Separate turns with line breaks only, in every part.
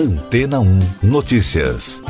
Antena 1 Notícias.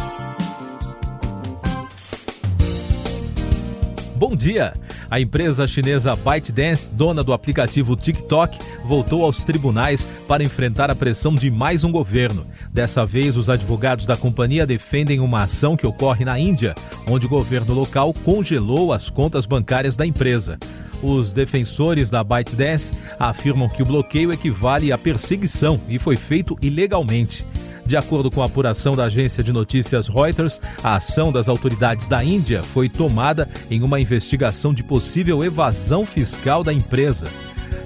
Bom dia! A empresa chinesa ByteDance, dona do aplicativo TikTok, voltou aos tribunais para enfrentar a pressão de mais um governo. Dessa vez, os advogados da companhia defendem uma ação que ocorre na Índia, onde o governo local congelou as contas bancárias da empresa. Os defensores da ByteDance afirmam que o bloqueio equivale à perseguição e foi feito ilegalmente. De acordo com a apuração da agência de notícias Reuters, a ação das autoridades da Índia foi tomada em uma investigação de possível evasão fiscal da empresa.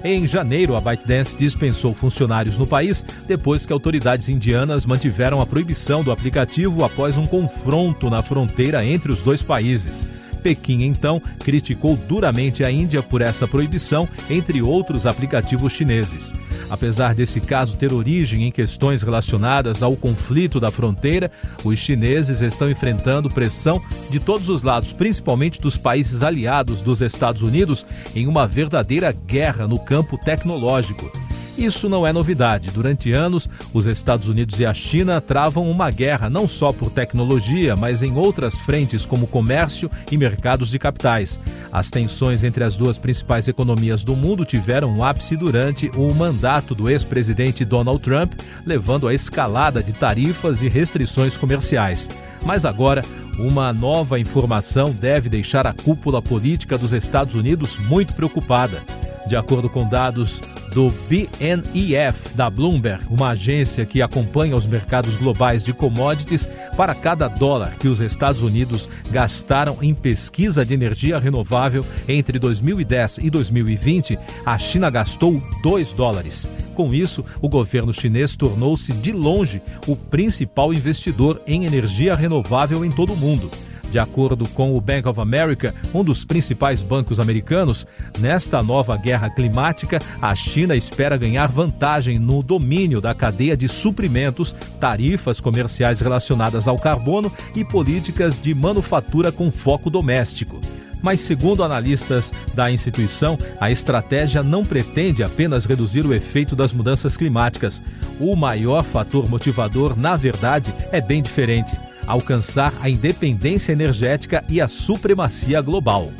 Em janeiro, a ByteDance dispensou funcionários no país depois que autoridades indianas mantiveram a proibição do aplicativo após um confronto na fronteira entre os dois países. Pequim, então, criticou duramente a Índia por essa proibição, entre outros aplicativos chineses. Apesar desse caso ter origem em questões relacionadas ao conflito da fronteira, os chineses estão enfrentando pressão de todos os lados, principalmente dos países aliados dos Estados Unidos, em uma verdadeira guerra no campo tecnológico. Isso não é novidade. Durante anos, os Estados Unidos e a China travam uma guerra não só por tecnologia, mas em outras frentes como comércio e mercados de capitais. As tensões entre as duas principais economias do mundo tiveram um ápice durante o mandato do ex-presidente Donald Trump, levando à escalada de tarifas e restrições comerciais. Mas agora, uma nova informação deve deixar a cúpula política dos Estados Unidos muito preocupada. De acordo com dados do BNEF da Bloomberg, uma agência que acompanha os mercados globais de commodities, para cada dólar que os Estados Unidos gastaram em pesquisa de energia renovável entre 2010 e 2020, a China gastou 2 dólares. Com isso, o governo chinês tornou-se de longe o principal investidor em energia renovável em todo o mundo. De acordo com o Bank of America, um dos principais bancos americanos, nesta nova guerra climática, a China espera ganhar vantagem no domínio da cadeia de suprimentos, tarifas comerciais relacionadas ao carbono e políticas de manufatura com foco doméstico. Mas, segundo analistas da instituição, a estratégia não pretende apenas reduzir o efeito das mudanças climáticas. O maior fator motivador, na verdade, é bem diferente alcançar a independência energética e a supremacia global.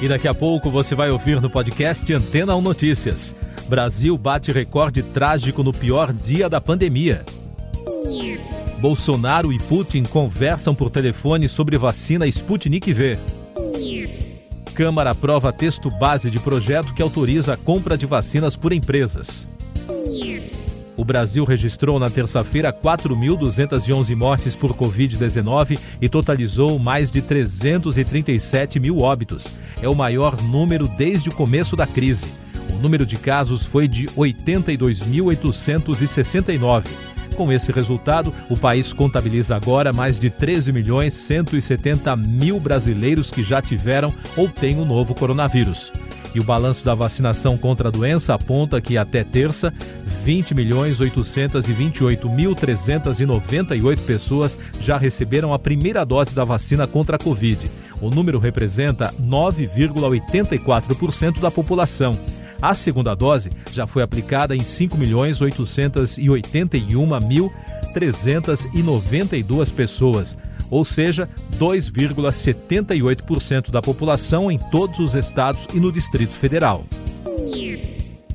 E daqui a pouco você vai ouvir no podcast Antena 1 Notícias. Brasil bate recorde trágico no pior dia da pandemia. Bolsonaro e Putin conversam por telefone sobre vacina Sputnik V. Câmara aprova texto base de projeto que autoriza a compra de vacinas por empresas. Brasil registrou na terça-feira 4.211 mortes por Covid-19 e totalizou mais de 337 mil óbitos. É o maior número desde o começo da crise. O número de casos foi de 82.869. Com esse resultado, o país contabiliza agora mais de 13 milhões 170 mil brasileiros que já tiveram ou têm o novo coronavírus. E o balanço da vacinação contra a doença aponta que até terça, 20 milhões 828 mil 398 pessoas já receberam a primeira dose da vacina contra a Covid. O número representa 9,84% da população. A segunda dose já foi aplicada em 5 milhões 881 mil 392 pessoas, ou seja, 2,78% da população em todos os estados e no Distrito Federal.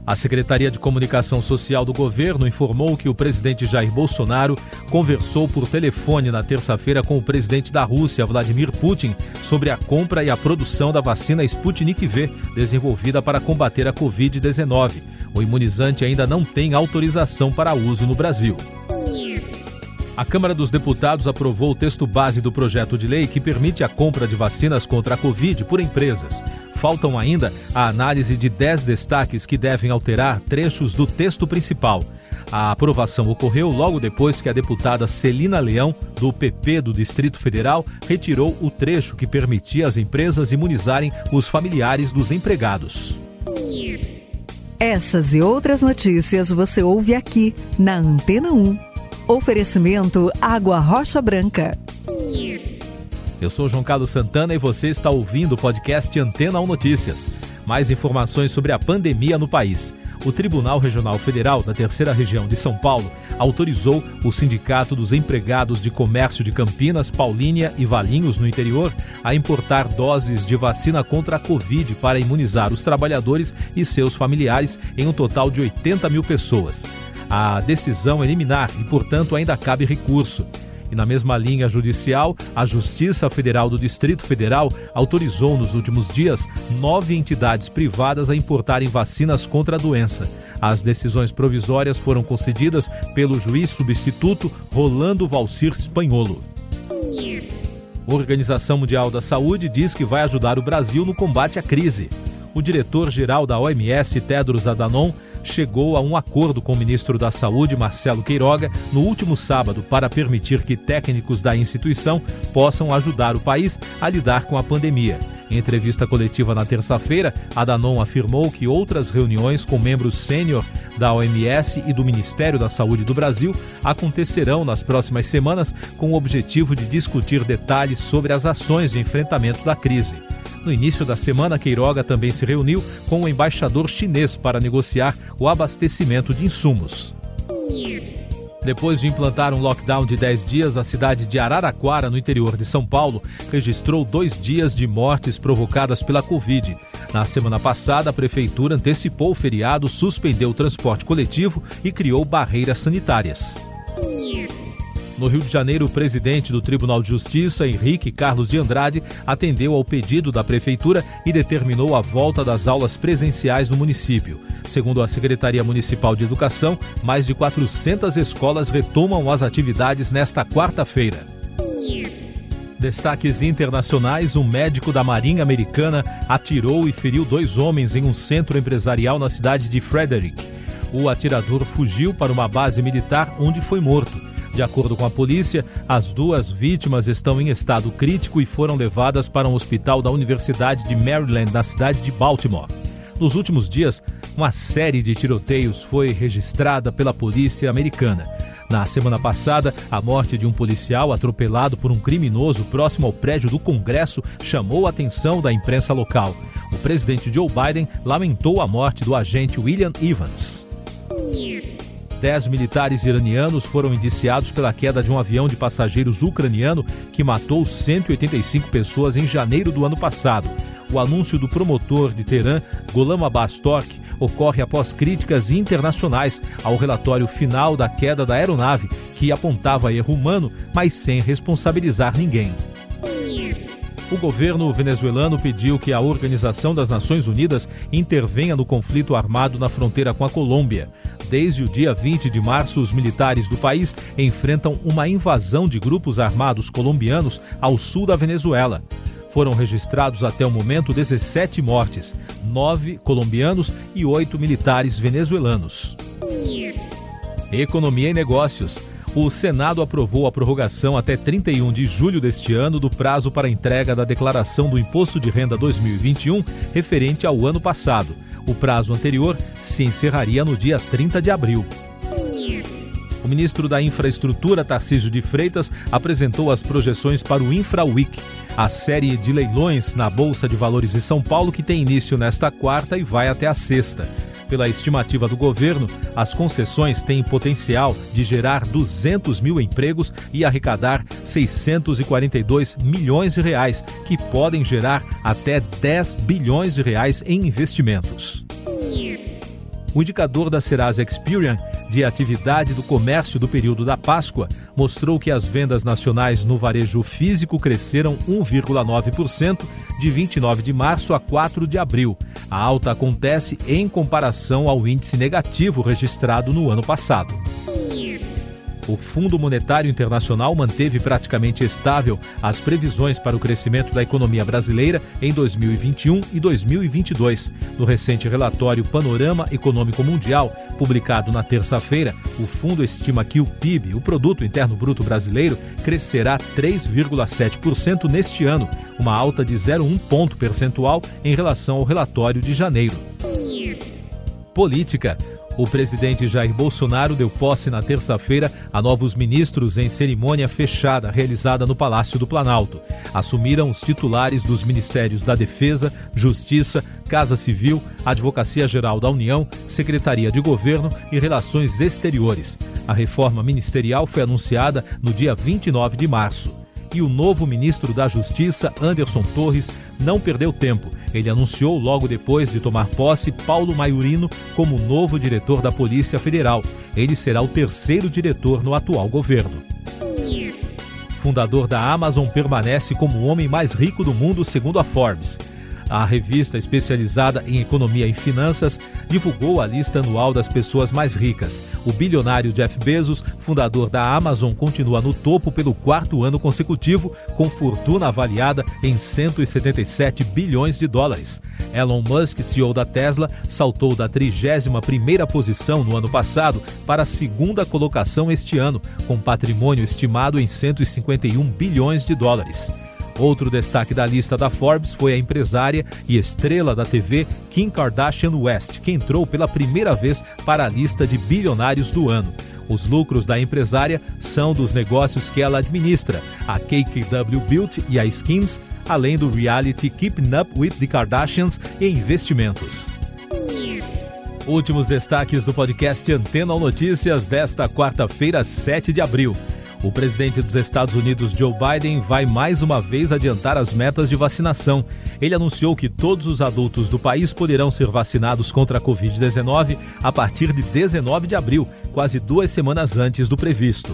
A Secretaria de Comunicação Social do governo informou que o presidente Jair Bolsonaro conversou por telefone na terça-feira com o presidente da Rússia, Vladimir Putin, sobre a compra e a produção da vacina Sputnik V, desenvolvida para combater a Covid-19. O imunizante ainda não tem autorização para uso no Brasil. A Câmara dos Deputados aprovou o texto base do projeto de lei que permite a compra de vacinas contra a Covid por empresas faltam ainda a análise de 10 destaques que devem alterar trechos do texto principal. A aprovação ocorreu logo depois que a deputada Celina Leão, do PP do Distrito Federal, retirou o trecho que permitia às empresas imunizarem os familiares dos empregados.
Essas e outras notícias você ouve aqui na Antena 1. Oferecimento Água Rocha Branca.
Eu sou João Carlos Santana e você está ouvindo o podcast Antena 1 Notícias. Mais informações sobre a pandemia no país. o Tribunal Regional Federal da Terceira Região de São Paulo autorizou o Sindicato dos Empregados de Comércio de Campinas, Paulínia e Valinhos, no interior, a importar doses de vacina contra a Covid para imunizar os trabalhadores e seus familiares em um total de 80 mil pessoas. A decisão é liminar e, portanto, ainda cabe recurso. E na mesma linha judicial, a Justiça Federal do Distrito Federal autorizou nos últimos dias nove entidades privadas a importarem vacinas contra a doença. As decisões provisórias foram concedidas pelo juiz substituto Rolando Valcir Espanholo. Organização Mundial da Saúde diz que vai ajudar o Brasil no combate à crise. O diretor-geral da OMS, Tedros Adhanom, chegou a um acordo com o ministro da Saúde, Marcelo Queiroga, no último sábado para permitir que técnicos da instituição possam ajudar o país a lidar com a pandemia. Em entrevista coletiva na terça-feira, Adanon afirmou que outras reuniões com membros sênior da OMS e do Ministério da Saúde do Brasil acontecerão nas próximas semanas com o objetivo de discutir detalhes sobre as ações de enfrentamento da crise. No início da semana, Queiroga também se reuniu com o embaixador chinês para negociar o abastecimento de insumos. Depois de implantar um lockdown de 10 dias, a cidade de Araraquara, no interior de São Paulo, registrou dois dias de mortes provocadas pela Covid. Na semana passada, a prefeitura antecipou o feriado, suspendeu o transporte coletivo e criou barreiras sanitárias. No Rio de Janeiro, o presidente do Tribunal de Justiça, Henrique Carlos de Andrade, atendeu ao pedido da prefeitura e determinou a volta das aulas presenciais no município. Segundo a Secretaria Municipal de Educação, mais de 400 escolas retomam as atividades nesta quarta-feira. Destaques internacionais: um médico da Marinha Americana atirou e feriu dois homens em um centro empresarial na cidade de Frederick. O atirador fugiu para uma base militar onde foi morto. De acordo com a polícia, as duas vítimas estão em estado crítico e foram levadas para um hospital da Universidade de Maryland, na cidade de Baltimore. Nos últimos dias, uma série de tiroteios foi registrada pela polícia americana. Na semana passada, a morte de um policial atropelado por um criminoso próximo ao prédio do Congresso chamou a atenção da imprensa local. O presidente Joe Biden lamentou a morte do agente William Evans. Dez militares iranianos foram indiciados pela queda de um avião de passageiros ucraniano que matou 185 pessoas em janeiro do ano passado. O anúncio do promotor de Teherã, Golam Abbas Tork, ocorre após críticas internacionais ao relatório final da queda da aeronave, que apontava erro humano, mas sem responsabilizar ninguém. O governo venezuelano pediu que a Organização das Nações Unidas intervenha no conflito armado na fronteira com a Colômbia. Desde o dia 20 de março, os militares do país enfrentam uma invasão de grupos armados colombianos ao sul da Venezuela. Foram registrados até o momento 17 mortes, 9 colombianos e 8 militares venezuelanos. Economia e Negócios. O Senado aprovou a prorrogação até 31 de julho deste ano do prazo para entrega da declaração do Imposto de Renda 2021 referente ao ano passado. O prazo anterior se encerraria no dia 30 de abril. O ministro da Infraestrutura, Tarcísio de Freitas, apresentou as projeções para o InfraWeek, a série de leilões na Bolsa de Valores de São Paulo que tem início nesta quarta e vai até a sexta. Pela estimativa do governo, as concessões têm potencial de gerar 200 mil empregos e arrecadar 642 milhões de reais, que podem gerar até 10 bilhões de reais em investimentos. O indicador da Serasa Experian de atividade do comércio do período da Páscoa mostrou que as vendas nacionais no varejo físico cresceram 1,9% de 29 de março a 4 de abril. A alta acontece em comparação ao índice negativo registrado no ano passado o Fundo Monetário Internacional manteve praticamente estável as previsões para o crescimento da economia brasileira em 2021 e 2022. No recente relatório Panorama Econômico Mundial, publicado na terça-feira, o fundo estima que o PIB, o Produto Interno Bruto Brasileiro, crescerá 3,7% neste ano, uma alta de 0,1 ponto percentual em relação ao relatório de janeiro. Política. O presidente Jair Bolsonaro deu posse na terça-feira a novos ministros em cerimônia fechada realizada no Palácio do Planalto. Assumiram os titulares dos Ministérios da Defesa, Justiça, Casa Civil, Advocacia Geral da União, Secretaria de Governo e Relações Exteriores. A reforma ministerial foi anunciada no dia 29 de março e o novo ministro da Justiça, Anderson Torres, não perdeu tempo. Ele anunciou, logo depois de tomar posse, Paulo Maiorino como novo diretor da Polícia Federal. Ele será o terceiro diretor no atual governo. Fundador da Amazon permanece como o homem mais rico do mundo, segundo a Forbes. A revista especializada em economia e finanças divulgou a lista anual das pessoas mais ricas. O bilionário Jeff Bezos, fundador da Amazon, continua no topo pelo quarto ano consecutivo, com fortuna avaliada em 177 bilhões de dólares. Elon Musk, CEO da Tesla, saltou da 31ª posição no ano passado para a segunda colocação este ano, com patrimônio estimado em 151 bilhões de dólares. Outro destaque da lista da Forbes foi a empresária e estrela da TV Kim Kardashian West, que entrou pela primeira vez para a lista de bilionários do ano. Os lucros da empresária são dos negócios que ela administra, a KKW Beauty e a Skims, além do reality Keeping Up with the Kardashians e investimentos. Últimos destaques do podcast Antena Notícias desta quarta-feira, 7 de abril. O presidente dos Estados Unidos, Joe Biden, vai mais uma vez adiantar as metas de vacinação. Ele anunciou que todos os adultos do país poderão ser vacinados contra a Covid-19 a partir de 19 de abril, quase duas semanas antes do previsto.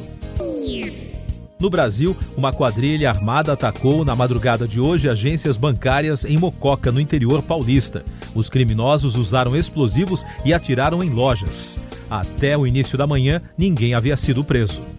No Brasil, uma quadrilha armada atacou na madrugada de hoje agências bancárias em Mococa, no interior paulista. Os criminosos usaram explosivos e atiraram em lojas. Até o início da manhã, ninguém havia sido preso.